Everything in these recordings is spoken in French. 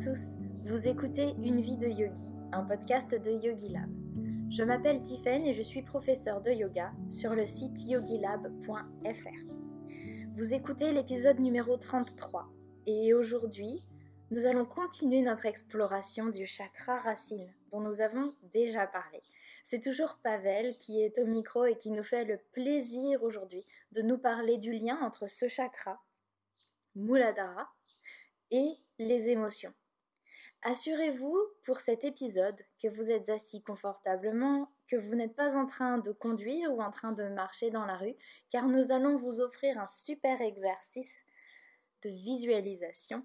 tous, vous écoutez Une vie de yogi, un podcast de Yogi Lab. Je m'appelle Tiffen et je suis professeur de yoga sur le site yogilab.fr. Vous écoutez l'épisode numéro 33 et aujourd'hui, nous allons continuer notre exploration du chakra racine dont nous avons déjà parlé. C'est toujours Pavel qui est au micro et qui nous fait le plaisir aujourd'hui de nous parler du lien entre ce chakra, Muladhara, et les émotions. Assurez-vous pour cet épisode que vous êtes assis confortablement, que vous n'êtes pas en train de conduire ou en train de marcher dans la rue, car nous allons vous offrir un super exercice de visualisation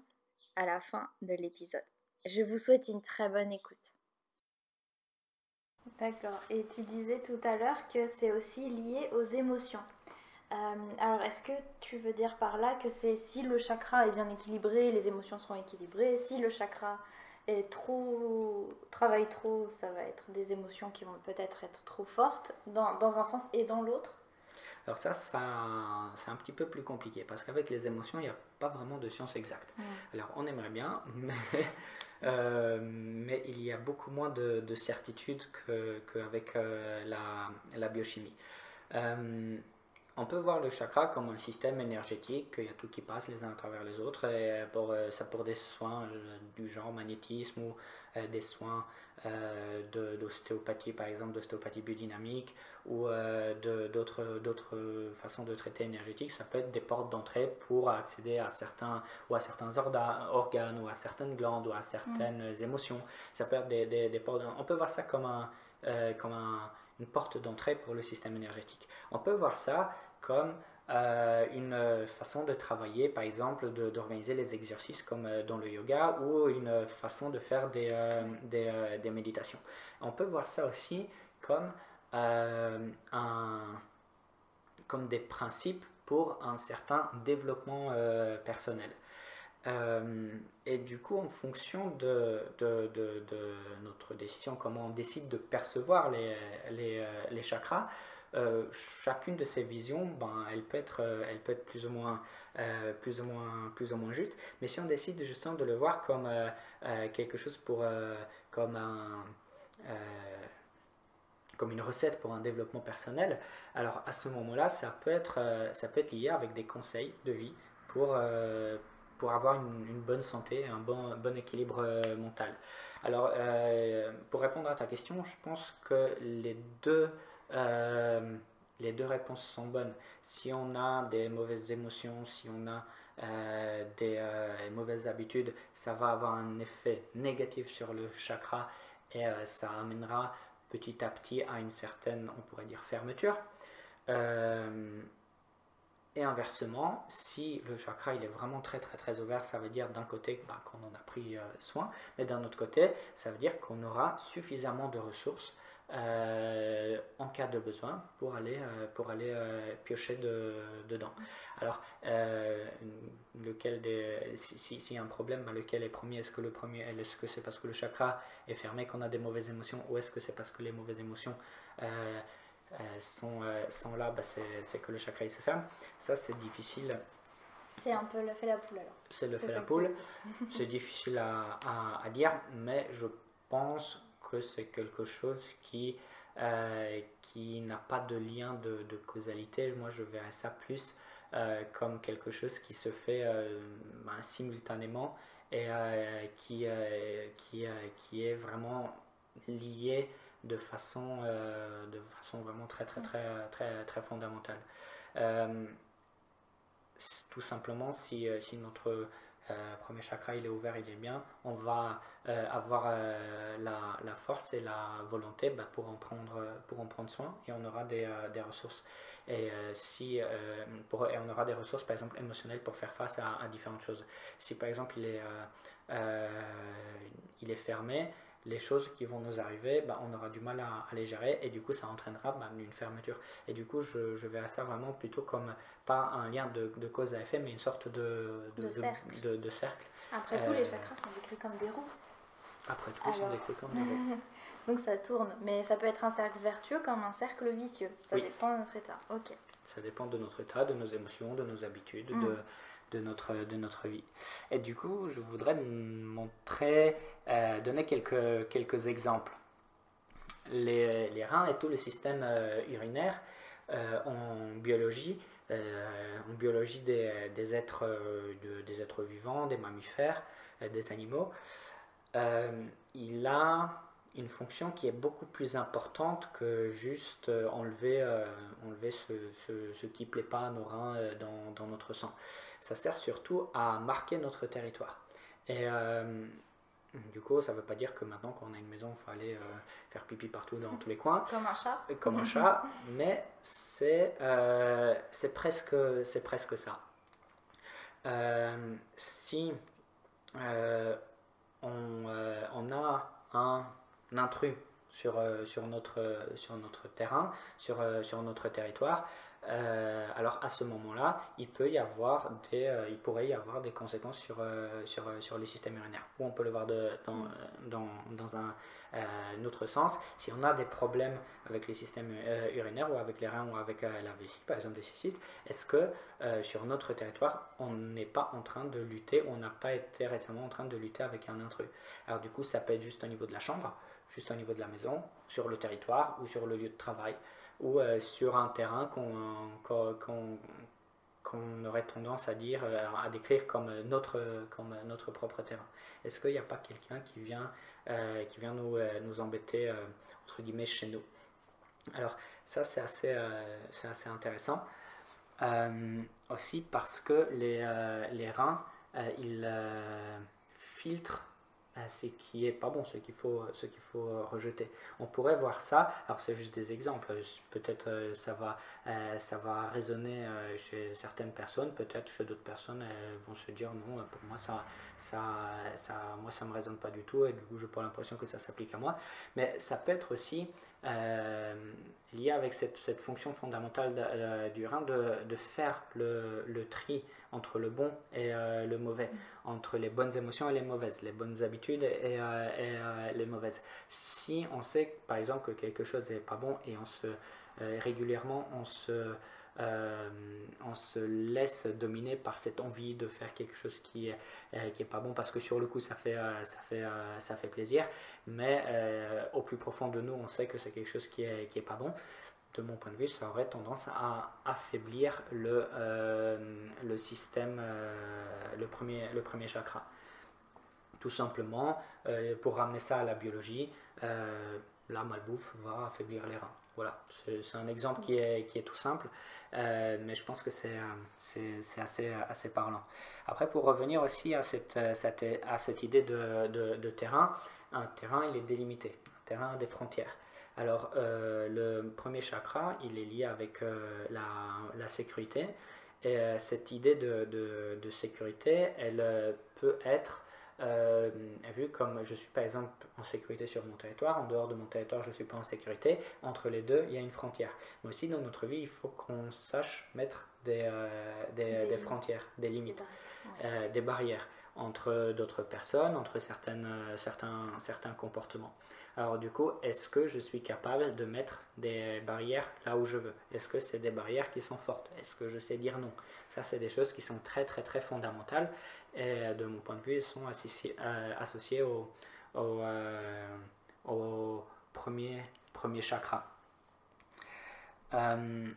à la fin de l'épisode. Je vous souhaite une très bonne écoute. D'accord. Et tu disais tout à l'heure que c'est aussi lié aux émotions. Euh, alors, est-ce que tu veux dire par là que c'est si le chakra est bien équilibré, les émotions seront équilibrées, si le chakra est trop travaille trop, ça va être des émotions qui vont peut-être être trop fortes dans, dans un sens et dans l'autre alors ça, ça c'est un petit peu plus compliqué parce qu'avec les émotions, il n'y a pas vraiment de science exacte. Alors on aimerait bien, mais, euh, mais il y a beaucoup moins de, de certitude qu'avec que euh, la, la, biochimie. Euh, on peut voir le chakra comme un système énergétique, il y a tout qui passe les uns à travers les autres, et pour, ça pour des soins du genre magnétisme ou des soins d'ostéopathie, par exemple d'ostéopathie biodynamique, ou d'autres façons de traiter énergétique, ça peut être des portes d'entrée pour accéder à certains, ou à certains organes, ou à certaines glandes, ou à certaines mm. émotions. Ça peut être des, des, portes, on peut voir ça comme un... comme un une porte d'entrée pour le système énergétique. On peut voir ça comme euh, une façon de travailler, par exemple, d'organiser les exercices comme euh, dans le yoga ou une façon de faire des, euh, méditations. On peut voir ça aussi comme, comme des principes pour un certain développement personnel. Et du coup, en fonction de, notre décision, comment on décide de percevoir les, les chakras, euh, chacune de ces visions, ben, elle, peut être, euh, plus ou moins, euh, juste. Mais si on décide justement de le voir comme quelque chose pour, comme une recette pour un développement personnel, alors à ce moment-là, ça, peut être, ça peut être lié avec des conseils de vie pour, pour avoir une, bonne santé, un bon, bon équilibre mental. Alors, pour répondre à ta question, je pense que les deux euh, les deux réponses sont bonnes. Si on a des mauvaises émotions, si on a euh, des euh, mauvaises habitudes, ça va avoir un effet négatif sur le chakra et ça amènera petit à petit à une certaine, on pourrait dire, fermeture. Et inversement, si le chakra il est vraiment très très très ouvert, ça veut dire d'un côté bah, qu'on en a pris soin, mais d'un autre côté, ça veut dire qu'on aura suffisamment de ressources euh, en cas de besoin pour aller, euh, pour aller euh, piocher de, dedans. Alors, lequel des, si, si, y a un problème, ben, lequel est premier? Est-ce que le premier, est-ce que c'est parce que le chakra est fermé qu'on a des mauvaises émotions ou est-ce que c'est parce que les mauvaises émotions sont, sont là, ben, c'est que le chakra il se ferme Ça, c'est difficile. C'est un peu le fait la poule alors. C'est le fait la poule. c'est difficile à, à, à dire, mais je pense que c'est quelque chose qui, euh, qui n'a pas de lien de, de, causalité. Moi, je verrais ça plus euh, comme quelque chose qui se fait euh, ben, simultanément et qui, qui, qui est vraiment lié de façon, de façon vraiment très, très, très, très, très fondamentale. tout simplement, si, si notre euh, premier chakra il est ouvert, il est bien, on va euh, avoir euh, la, la, force et la volonté bah, pour, en prendre, pour en prendre soin et on aura des, des ressources. Et, si, et on aura des ressources par exemple émotionnelles pour faire face à, à différentes choses. Si par exemple il est, il est fermé, les choses qui vont nous arriver, bah, on aura du mal à, les gérer et du coup ça entraînera bah, une fermeture. Et du coup je, je verrai ça vraiment plutôt comme pas un lien de, de cause à effet mais une sorte de, de, cercle. de cercle. Après tout, les euh, chakras sont décrits comme des roues. Après tout, ils sont décrits comme des roues. Donc ça tourne, mais ça peut être un cercle vertueux comme un cercle vicieux. Ça dépend de notre état. Ok. Ça dépend de notre état, de nos émotions, de nos habitudes, de, de notre, de notre vie. Et du coup, je voudrais montrer, donner quelques, quelques exemples. Les, les, reins et tout le système urinaire en biologie, en biologie des, des êtres, des êtres vivants, des mammifères, des animaux, il a une fonction qui est beaucoup plus importante que juste euh, enlever, euh, enlever ce, ce, qui ne plaît pas à nos reins euh, dans, dans, notre sang. Ça sert surtout à marquer notre territoire. Et du coup, ça ne veut pas dire que maintenant qu'on a une maison, il faut aller faire pipi partout dans tous les coins. Comme un chat. Comme un chat, mais c'est c'est presque, presque ça. si on, on a un intrus sur, euh, sur, notre, sur notre terrain, sur, euh, sur notre territoire, euh, alors à ce moment-là, il peut y avoir des, il pourrait y avoir des conséquences sur, sur, sur le système urinaire. Ou on peut le voir de, dans, un, autre sens. Si on a des problèmes avec le système urinaire ou avec les reins ou avec la vessie, par exemple des cystites, est-ce que sur notre territoire, on n'est pas en train de lutter, on n'a pas été récemment en train de lutter avec un intrus? Alors du coup, ça peut être juste au niveau de la chambre juste au niveau de la maison, sur le territoire ou sur le lieu de travail, ou euh, sur un terrain qu'on aurait tendance à dire, euh, à décrire comme notre, comme notre propre terrain. Est-ce qu'il n'y a pas quelqu'un qui vient, euh, qui vient nous, nous embêter, entre guillemets, chez nous? Alors ça, c'est assez, assez intéressant. aussi parce que les, les reins, ils filtrent ce qui est pas bon, ce qu'il faut, ce qu'il faut euh, rejeter. On pourrait voir ça, alors c'est juste des exemples, peut-être euh, ça va, euh, ça va résonner chez certaines personnes, peut-être chez d'autres personnes, elles vont se dire non, pour moi ça, ça, ça, moi ça me résonne pas du tout et du coup je pas l'impression que ça s'applique à moi. Mais ça peut être aussi lié avec cette, fonction fondamentale du rein de, faire le, tri entre le bon et euh, le mauvais, entre les bonnes émotions et les mauvaises, les bonnes habitudes et, euh, euh, les mauvaises. Si on sait par exemple que quelque chose n'est pas bon et on se régulièrement on se on se laisse dominer par cette envie de faire quelque chose qui est, qui est pas bon parce que sur le coup ça fait, ça fait, ça fait plaisir, mais au plus profond de nous on sait que c'est quelque chose qui est, qui est pas bon de mon point de vue, ça aurait tendance à affaiblir le, euh, le système, euh, le, premier, le premier chakra. Tout simplement, euh, pour ramener ça à la biologie, la malbouffe va affaiblir les reins. Voilà, c'est un exemple qui est, tout simple, mais je pense que c'est assez, assez parlant. Après, pour revenir aussi à cette, idée de, terrain, un terrain, il est délimité, un terrain a des frontières. Alors, euh, le premier chakra, il est lié avec euh, la, sécurité. Et euh, cette idée de, de, sécurité, elle peut être vue comme je suis par exemple en sécurité sur mon territoire, en dehors de mon territoire, je ne suis pas en sécurité. Entre les deux, il y a une frontière. Mais aussi, dans notre vie, il faut qu'on sache mettre des, des, des, frontières, des limites, des barrières entre d'autres personnes, entre certaines, certains, certains comportements. Alors du coup, est-ce que je suis capable de mettre des barrières là où je veux? Est-ce que c'est des barrières qui sont fortes? Est-ce que je sais dire non? Ça, c'est des choses qui sont très très très fondamentales et de mon point de vue, sont associées, euh, au, au, euh, au, premier, premier chakra. Euh,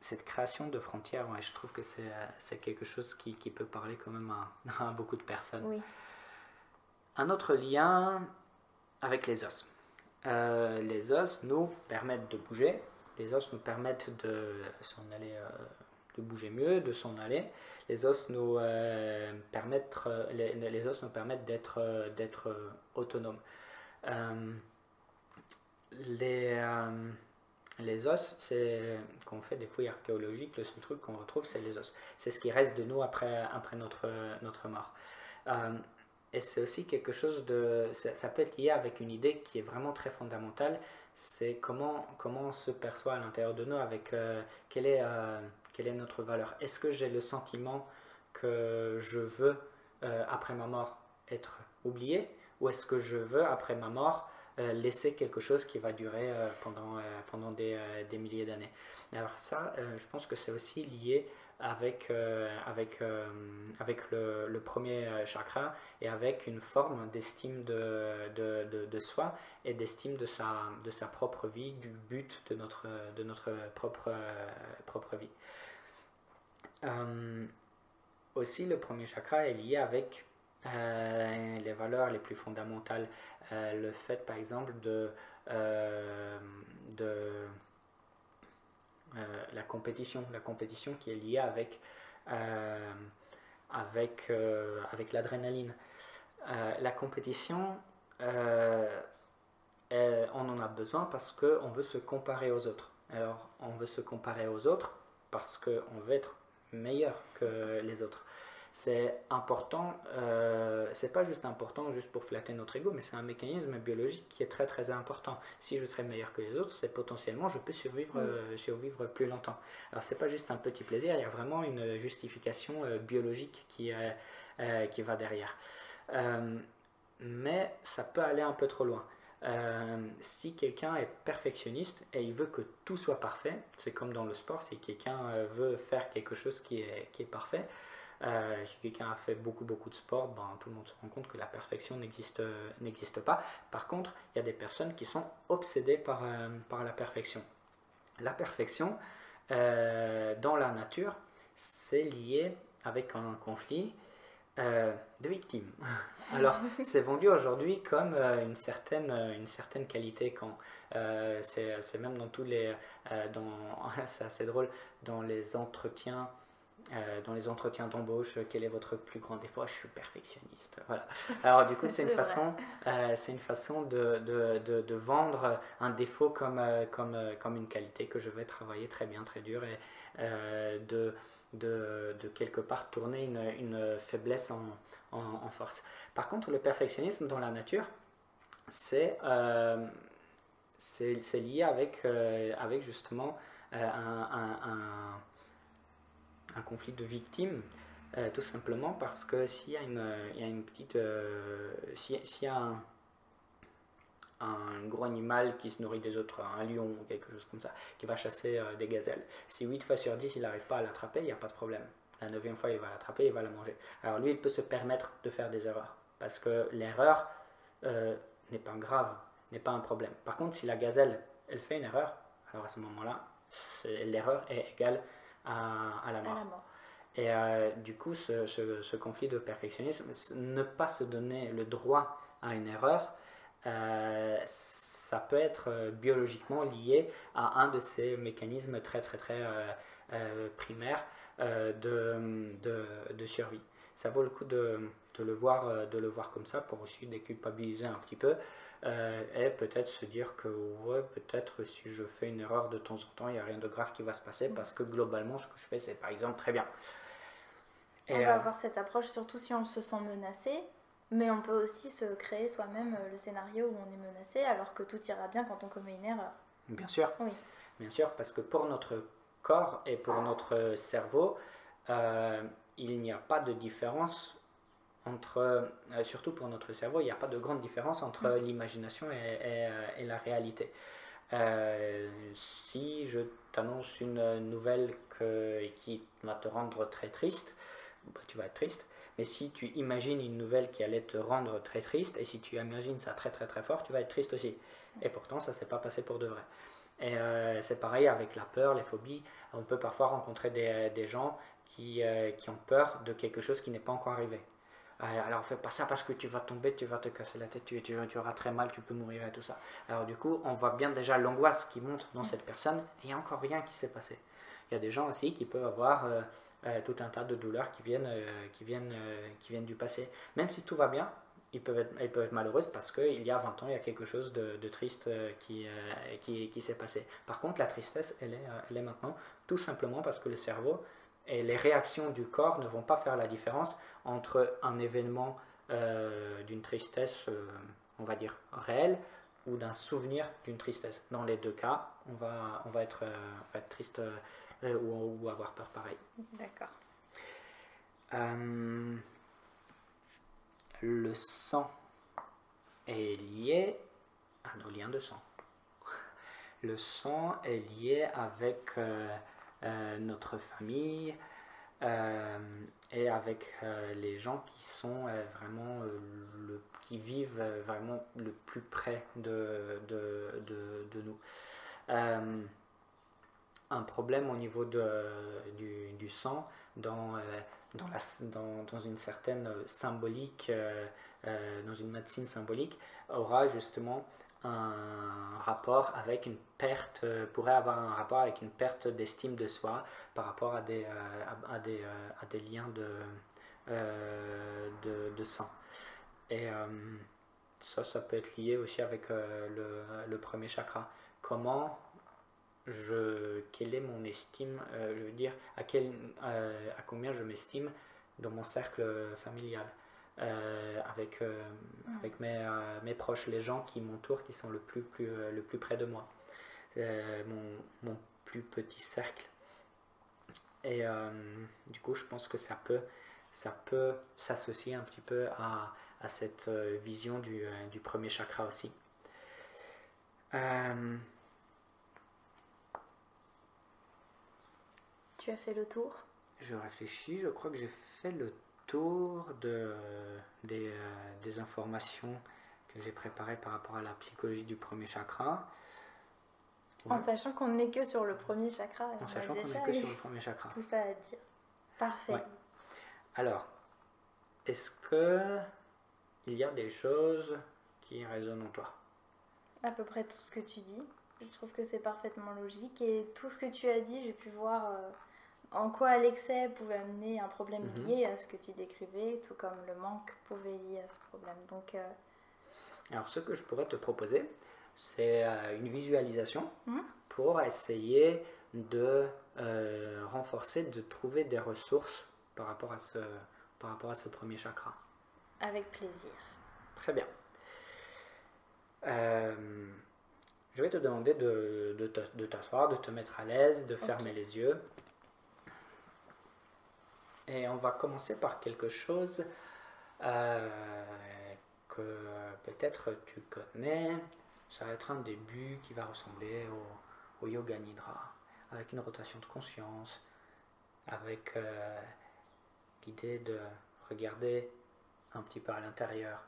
cette création de frontières, je trouve que c'est quelque chose qui, qui, peut parler quand même à, à beaucoup de personnes. Oui. Un autre lien avec les os. Euh, les os nous permettent de bouger, les os nous permettent de s'en aller, euh, de bouger mieux, de s'en aller. Les os nous euh, permettent, les, les, os nous permettent d'être, d'être autonomes. les, les os, c'est quand on fait des fouilles archéologiques, le seul truc qu'on retrouve, c'est les os. C'est ce qui reste de nous après, après notre, notre mort. Et c'est aussi quelque chose de... Ça, peut être lié avec une idée qui est vraiment très fondamentale, c'est comment, comment on se perçoit à l'intérieur de nous, avec euh, quelle, est, euh, quelle est notre valeur? Est-ce que j'ai le sentiment que je veux, euh, après ma mort, être oublié, ou est-ce que je veux, après ma mort, laisser quelque chose qui va durer pendant, pendant des, des milliers d'années? Alors ça, je pense que c'est aussi lié avec, avec, avec le, le, premier chakra et avec une forme d'estime de, de, de, soi et d'estime de sa, de sa propre vie, du but de notre, de notre propre, propre vie. Aussi, le premier chakra est lié avec les valeurs les plus fondamentales. le fait, par exemple, de euh, euh, la compétition, la compétition qui est liée euh, avec, avec l'adrénaline. la compétition, on en a besoin parce qu'on veut se comparer aux autres. Alors, on veut se comparer aux autres parce qu'on veut être meilleur que les autres c'est important, euh, c'est pas juste important juste pour flatter notre ego, mais c'est un mécanisme biologique qui est très très important. Si je serais meilleur que les autres, c'est potentiellement je peux survivre, euh, survivre plus longtemps. Alors c'est pas juste un petit plaisir, il y a vraiment une justification euh, biologique qui, qui va derrière. mais ça peut aller un peu trop loin. Si quelqu'un est perfectionniste et il veut que tout soit parfait, c'est comme dans le sport, si quelqu'un veut faire quelque chose qui est, parfait, euh, si quelqu'un a fait beaucoup beaucoup de sport, ben, tout le monde se rend compte que la perfection n'existe pas. Par contre, il y a des personnes qui sont obsédées par, euh, par la perfection. La perfection, euh, dans la nature, c'est lié avec un conflit de victimes. Alors, c'est vendu aujourd'hui comme une, certaine, une certaine qualité quand c'est même dans tous les... c'est assez drôle, dans les entretiens euh, dans les entretiens d'embauche, quel est votre plus grand défaut? Je suis perfectionniste. Voilà. Alors du coup, c'est une, façon, euh, c'est une façon de, de, de, vendre un défaut comme, euh, comme, comme une qualité que je vais travailler très bien, très dur et de, de, quelque part tourner une, faiblesse en, force. Par contre, le perfectionnisme dans la nature, c'est, c'est, lié avec, avec justement un, un un conflit de victimes, euh, tout simplement parce que s'il y, a une, il y a une petite. Euh, s'il y a un, gros animal qui se nourrit des autres, un lion ou quelque chose comme ça, qui va chasser euh, des gazelles, si 8 fois sur 10 il n'arrive pas à l'attraper, il n'y a pas de problème. La 9 fois il va l'attraper, il va la manger. Alors lui il peut se permettre de faire des erreurs parce que l'erreur n'est pas grave, n'est pas un problème. Par contre, si la gazelle elle fait une erreur, alors à ce moment-là, l'erreur est égale à, la mort. Et euh, du coup, ce, ce, conflit de perfectionnisme, ne pas se donner le droit à une erreur, euh, ça peut être euh, biologiquement lié à un de ces mécanismes très très très primaires de, de, de, survie. Ça vaut le coup de, de, le voir, de le voir comme ça pour aussi déculpabiliser un petit peu euh, et peut-être se dire que ouais, peut-être si je fais une erreur de temps en temps, il n'y a rien de grave qui va se passer parce que globalement, ce que je fais, c'est par exemple très bien. Et on va euh, avoir cette approche surtout si on se sent menacé, mais on peut aussi se créer soi-même euh, le scénario où on est menacé alors que tout ira bien quand on commet une erreur. Bien sûr. Oui. Bien sûr, parce que pour notre corps et pour notre cerveau, il n'y a pas de différence entre, euh, surtout pour notre cerveau, il n'y a pas de grande différence entre mm. l'imagination et, euh, et, la réalité. Euh, si je t'annonce une nouvelle que, qui va te rendre très triste, bah, tu vas être triste. Mais si tu imagines une nouvelle qui allait te rendre très triste, et si tu imagines ça très très très fort, tu vas être triste aussi. Et pourtant, ça ne s'est pas passé pour de vrai. Et c'est pareil avec la peur, les phobies. On peut parfois rencontrer des, gens qui, qui ont peur de quelque chose qui n'est pas encore arrivé. Euh, alors fais pas ça parce que tu vas tomber, tu vas te casser la tête, tu, tu, auras très mal, tu peux mourir et tout ça. Alors du coup, on voit bien déjà l'angoisse qui monte dans cette personne et il n'y a encore rien qui s'est passé. Il y a des gens aussi qui peuvent avoir euh, euh, tout un tas de douleurs qui viennent, qui, viennent, qui viennent du passé. Même si tout va bien, ils peuvent être, ils peuvent être malheureuses parce qu'il y a 20 ans, il y a quelque chose de, triste qui, qui, s'est passé. Par contre, la tristesse, elle est, elle est maintenant tout simplement parce que le cerveau et les réactions du corps ne vont pas faire la différence entre un événement euh, d'une tristesse, euh, on va dire, réelle ou d'un souvenir d'une tristesse. Dans les deux cas, on va, on va, euh, être triste ou, ou, avoir peur pareil. D'accord. le sang est lié à nos liens de sang. Le sang est lié avec notre famille, et avec les gens qui sont vraiment le, qui vivent vraiment le plus près de, de, de, de nous un problème au niveau de, du, sang dans, dans, la, dans, dans, une certaine symbolique, dans une médecine symbolique, aura justement un rapport avec une perte, euh, pourrait avoir un rapport avec une perte d'estime de soi par rapport à des, euh, à, des, euh, à des liens de, de, de, sang. Et ça, ça peut être lié aussi avec le, le, premier chakra. Comment je, quelle est mon estime, je veux dire, à, quel, à combien je m'estime dans mon cercle familial. Euh, avec, euh, avec mes, euh, mes, proches, les gens qui m'entourent, qui sont le plus, plus, le plus près de moi. Mon, mon, plus petit cercle. Et du coup, je pense que ça peut, ça peut s'associer un petit peu à, à cette vision du, du, premier chakra aussi. Tu as fait le tour Je réfléchis, je crois que j'ai fait le tour de, des, euh, des informations que j'ai préparées par rapport à la psychologie du premier chakra. En sachant qu'on n'est que sur le premier chakra. En sachant qu'on n'est que sur le premier chakra. Tout ça à dire. Parfait. Alors, est-ce que il y a des choses qui résonnent en toi? À peu près tout ce que tu dis. Je trouve que c'est parfaitement logique. Et tout ce que tu as dit, j'ai pu voir euh, en quoi l'excès pouvait amener un problème mhm. lié à ce que tu décrivais, tout comme le manque pouvait lier à ce problème. Donc, euh, Alors, ce que je pourrais te proposer, c'est euh, une visualisation mhm. pour essayer de euh, renforcer, de trouver des ressources par rapport à ce, par rapport à ce premier chakra. Avec plaisir. Très bien. je vais te demander de, de t'asseoir, de, te mettre à l'aise, de fermer les yeux. Et on va commencer par quelque chose euh, que peut-être tu connais. Ça va être un début qui va ressembler au, yoga nidra, avec une rotation de conscience, avec euh, l'idée de regarder un petit peu à l'intérieur.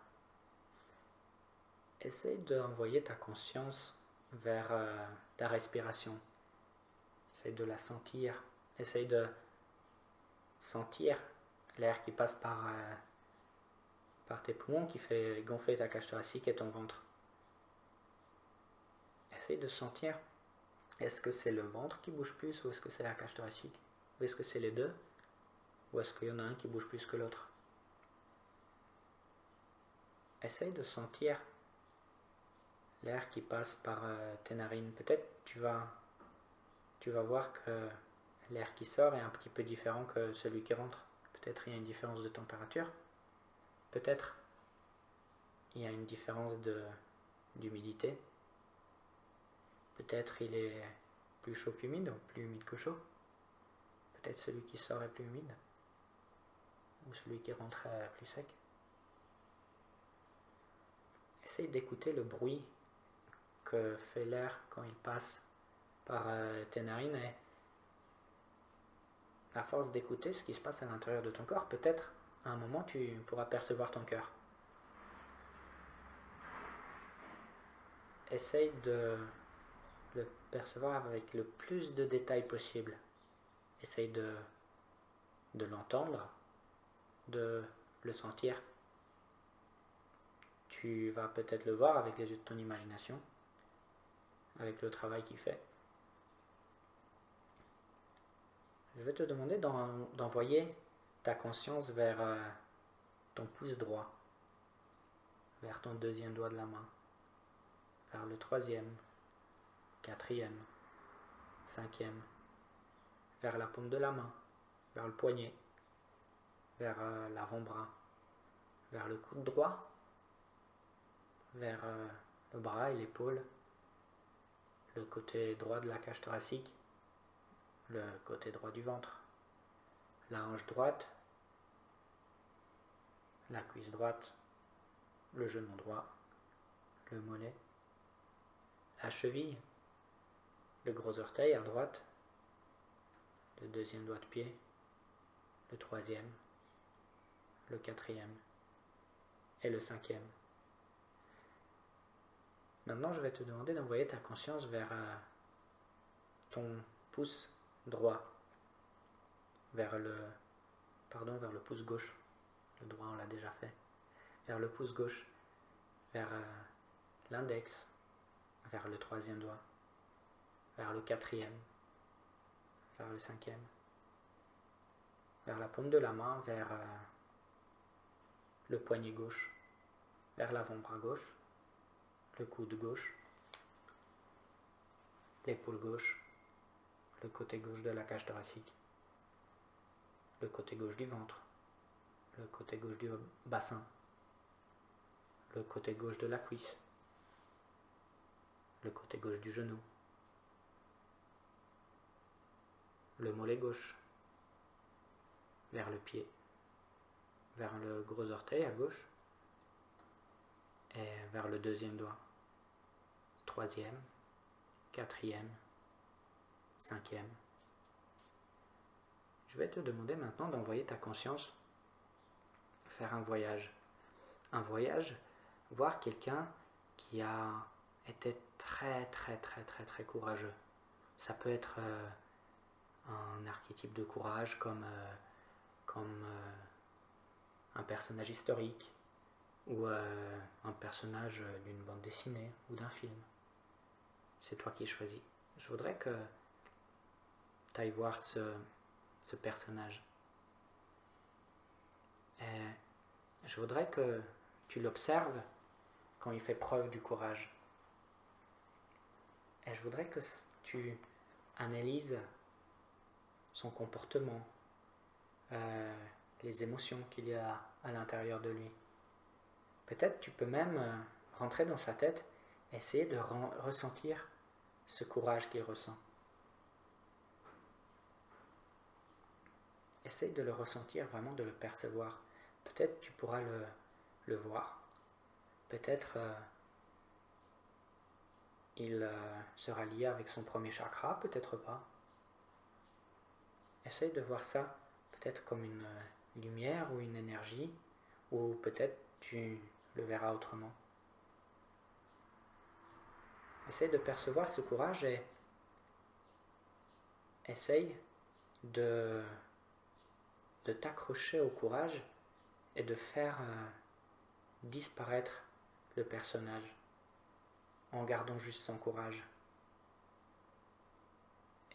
Essaye d'envoyer ta conscience vers euh, ta respiration. Essaye de la sentir. Essaye de sentir l'air qui passe par, euh, par tes poumons, qui fait gonfler ta cage thoracique et ton ventre. Essaye de sentir. Est-ce que c'est le ventre qui bouge plus ou est-ce que c'est la cage thoracique? Ou est-ce que c'est les deux? Ou est-ce qu'il y en a un qui bouge plus que l'autre? Essaye de sentir l'air qui passe par euh, tes narines. Peut-être tu vas, tu vas voir que l'air qui sort est un petit peu différent que celui qui rentre. Peut-être il y a une différence de température. Peut-être il y a une différence d'humidité. Peut-être il est plus chaud qu'humide ou plus humide que chaud. Peut-être celui qui sort est plus humide ou celui qui rentre est plus sec. Essaye d'écouter le bruit que fait l'air quand il passe par euh, tes narines et à force d'écouter ce qui se passe à l'intérieur de ton corps, peut-être à un moment tu pourras percevoir ton cœur. Essaye de le percevoir avec le plus de détails possible. Essaye de, de l'entendre, de le sentir. Tu vas peut-être le voir avec les yeux de ton imagination, avec le travail qu'il fait. Je vais te demander d'envoyer ta conscience vers euh, ton pouce droit, vers ton deuxième doigt de la main, vers le troisième, quatrième, cinquième, vers la paume de la main, vers le poignet, vers euh, l'avant-bras, vers le coude droit, vers euh, le bras et l'épaule, le côté droit de la cage thoracique, le côté droit du ventre, la hanche droite, la cuisse droite, le genou droit, le mollet, la cheville, le gros orteil à droite, le deuxième doigt de pied, le troisième, le quatrième et le cinquième. Maintenant, je vais te demander d'envoyer ta conscience vers euh, ton pouce droit, vers le, pardon, vers le pouce gauche. Le droit, on l'a déjà fait. Vers le pouce gauche, vers euh, l'index, vers le troisième doigt, vers le quatrième, vers le cinquième, vers la paume de la main, vers euh, le poignet gauche, vers l'avant-bras gauche, le coude gauche, l'épaule gauche, le côté gauche de la cage thoracique, le côté gauche du ventre, le côté gauche du bassin, le côté gauche de la cuisse, le côté gauche du genou, le mollet gauche, vers le pied, vers le gros orteil à gauche et vers le deuxième doigt, troisième, quatrième, cinquième. Je vais te demander maintenant d'envoyer ta conscience faire un voyage. Un voyage, voir quelqu'un qui a été très très très très très courageux. Ça peut être euh, un archétype de courage comme, euh, comme euh, un personnage historique ou un personnage d'une bande dessinée ou d'un film. C'est toi qui choisis. Je voudrais que tu voir ce, personnage. Et je voudrais que tu l'observes quand il fait preuve du courage. Et je voudrais que tu analyses son comportement, euh, les émotions qu'il y a à l'intérieur de lui. Peut-être tu peux même euh, rentrer dans sa tête, essayer de ressentir ce courage qu'il ressent. Essaye de le ressentir, vraiment de le percevoir. Peut-être tu pourras le, voir. Peut-être euh, il euh, sera lié avec son premier chakra, peut-être pas. Essaye de voir ça peut-être comme une euh, lumière ou une énergie, ou peut-être tu le verras autrement. Essaye de percevoir ce courage et essaye de de t'accrocher au courage et de faire euh, disparaître le personnage en gardant juste son courage.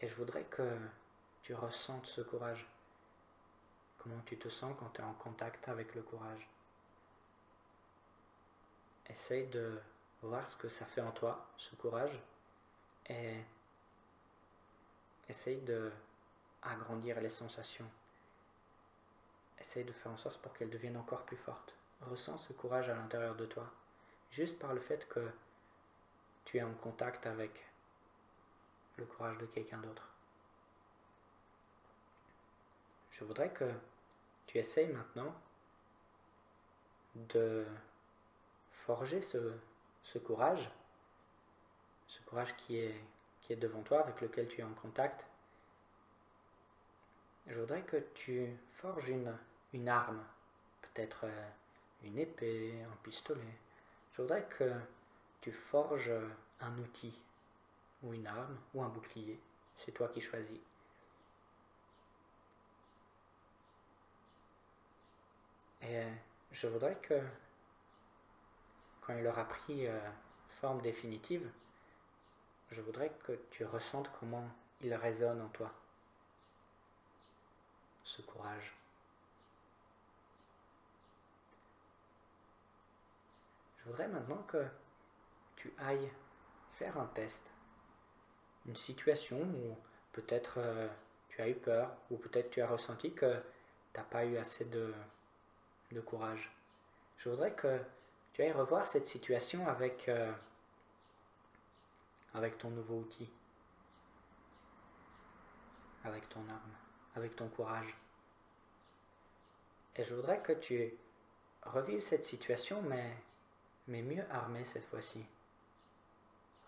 Et je voudrais que tu ressentes ce courage. Comment tu te sens quand tu es en contact avec le courage. Essaye de voir ce que ça fait en toi, ce courage, et essaye de agrandir les sensations. Essaye de faire en sorte pour qu'elle devienne encore plus forte. Ressens ce courage à l'intérieur de toi, juste par le fait que tu es en contact avec le courage de quelqu'un d'autre. Je voudrais que tu essayes maintenant de forger ce, courage, ce courage qui est devant toi, avec lequel tu es en contact. Je voudrais que tu forges une, une arme, peut-être euh, une épée, un pistolet. Je voudrais que tu forges un outil, ou une arme, ou un bouclier. C'est toi qui choisis. Et je voudrais que, quand il aura pris euh, forme définitive, je voudrais que tu ressentes comment il résonne en toi, ce courage. Voudrais maintenant que tu ailles faire un test, une situation où peut-être euh, tu as eu peur, ou peut-être tu as ressenti que tu n'as pas eu assez de, courage. Je voudrais que tu ailles revoir cette situation avec, euh, avec ton nouveau outil, avec ton arme, avec ton courage. Et je voudrais que tu revives cette situation, mais mais mieux armée cette fois-ci.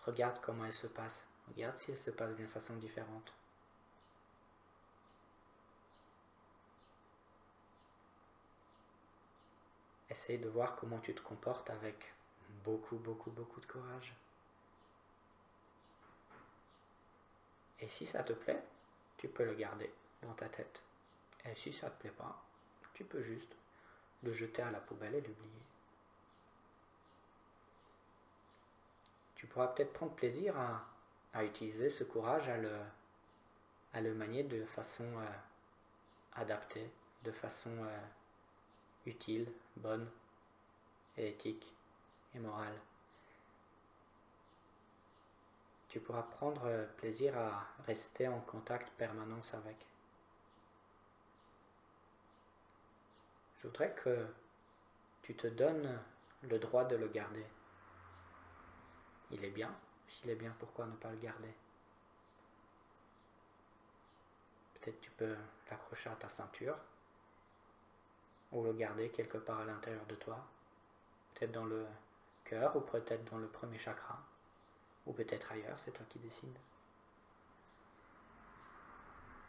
Regarde comment elle se passe. Regarde si elle se passe d'une façon différente. essaye de voir comment tu te comportes avec beaucoup, beaucoup, beaucoup de courage. Et si ça te plaît, tu peux le garder dans ta tête. Et si ça ne te plaît pas, tu peux juste le jeter à la poubelle et l'oublier. Tu pourras peut-être prendre plaisir à, utiliser ce courage, à le, à le manier de façon euh, adaptée, de façon euh, utile, bonne, éthique et morale. Tu pourras prendre euh, plaisir à rester en contact permanent avec. Je voudrais que tu te donnes le droit de le garder. Il est bien. S'il est bien, pourquoi ne pas le garder? Peut-être tu peux l'accrocher à ta ceinture ou le garder quelque part à l'intérieur de toi. Peut-être dans le cœur ou peut-être dans le premier chakra ou peut-être ailleurs, c'est toi qui décides.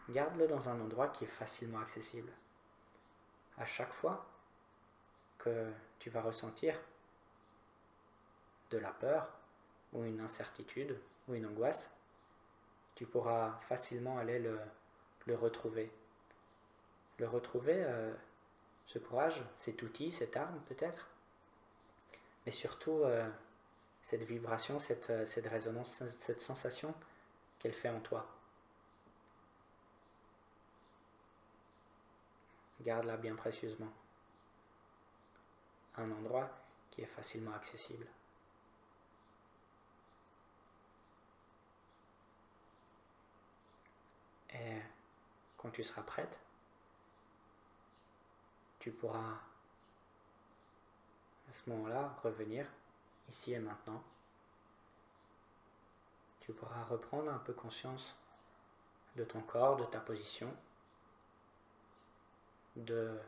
Garde-le dans un endroit qui est facilement accessible. À chaque fois que tu vas ressentir de la peur ou une incertitude ou une angoisse, tu pourras facilement aller le, retrouver. Le retrouver, euh, ce courage, cet outil, cette arme peut-être, mais surtout euh, cette vibration, euh, cette résonance, cette sensation qu'elle fait en toi. Garde-la bien précieusement. Un endroit qui est facilement accessible. Et quand tu seras prête, tu pourras à ce moment-là revenir ici et maintenant. Tu pourras reprendre un peu conscience de ton corps, de ta position, de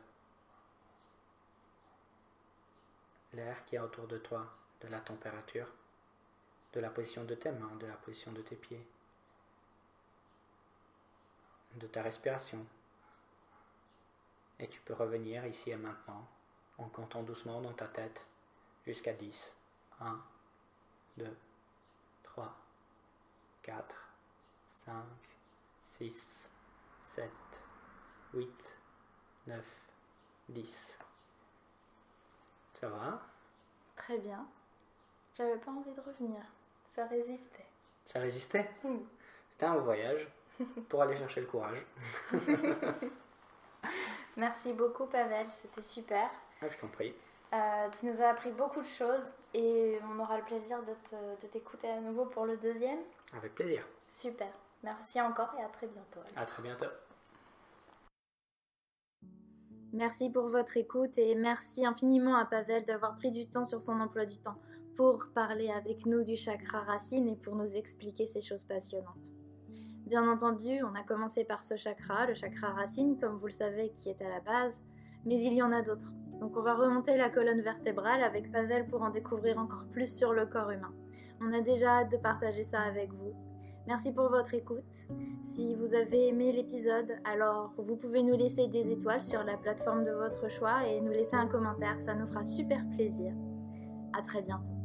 l'air qui est autour de toi, de la température, de la position de tes mains, de la position de tes pieds, de ta respiration. Et tu peux revenir ici et maintenant en comptant doucement dans ta tête jusqu'à 10. 1, 2, 3, 4, 5, 6, 7, 8, 9, 10. Ça va? Très bien. J'avais pas envie de revenir. Ça résistait. Ça résistait? C'était un voyage pour aller chercher le courage. Merci beaucoup Pavel, c'était super. Ah, je t'en prie. Euh, tu nous as appris beaucoup de choses et on aura le plaisir de t'écouter à nouveau pour le deuxième. Avec plaisir. Super. Merci encore et à très bientôt. À très bientôt. Merci pour votre écoute et merci infiniment à Pavel d'avoir pris du temps sur son emploi du temps pour parler avec nous du chakra racine et pour nous expliquer ces choses passionnantes. Bien entendu, on a commencé par ce chakra, le chakra racine, comme vous le savez, qui est à la base, mais il y en a d'autres. Donc on va remonter la colonne vertébrale avec Pavel pour en découvrir encore plus sur le corps humain. On a déjà hâte de partager ça avec vous. Merci pour votre écoute. Si vous avez aimé l'épisode, alors vous pouvez nous laisser des étoiles sur la plateforme de votre choix et nous laisser un commentaire, ça nous fera super plaisir. À très bientôt.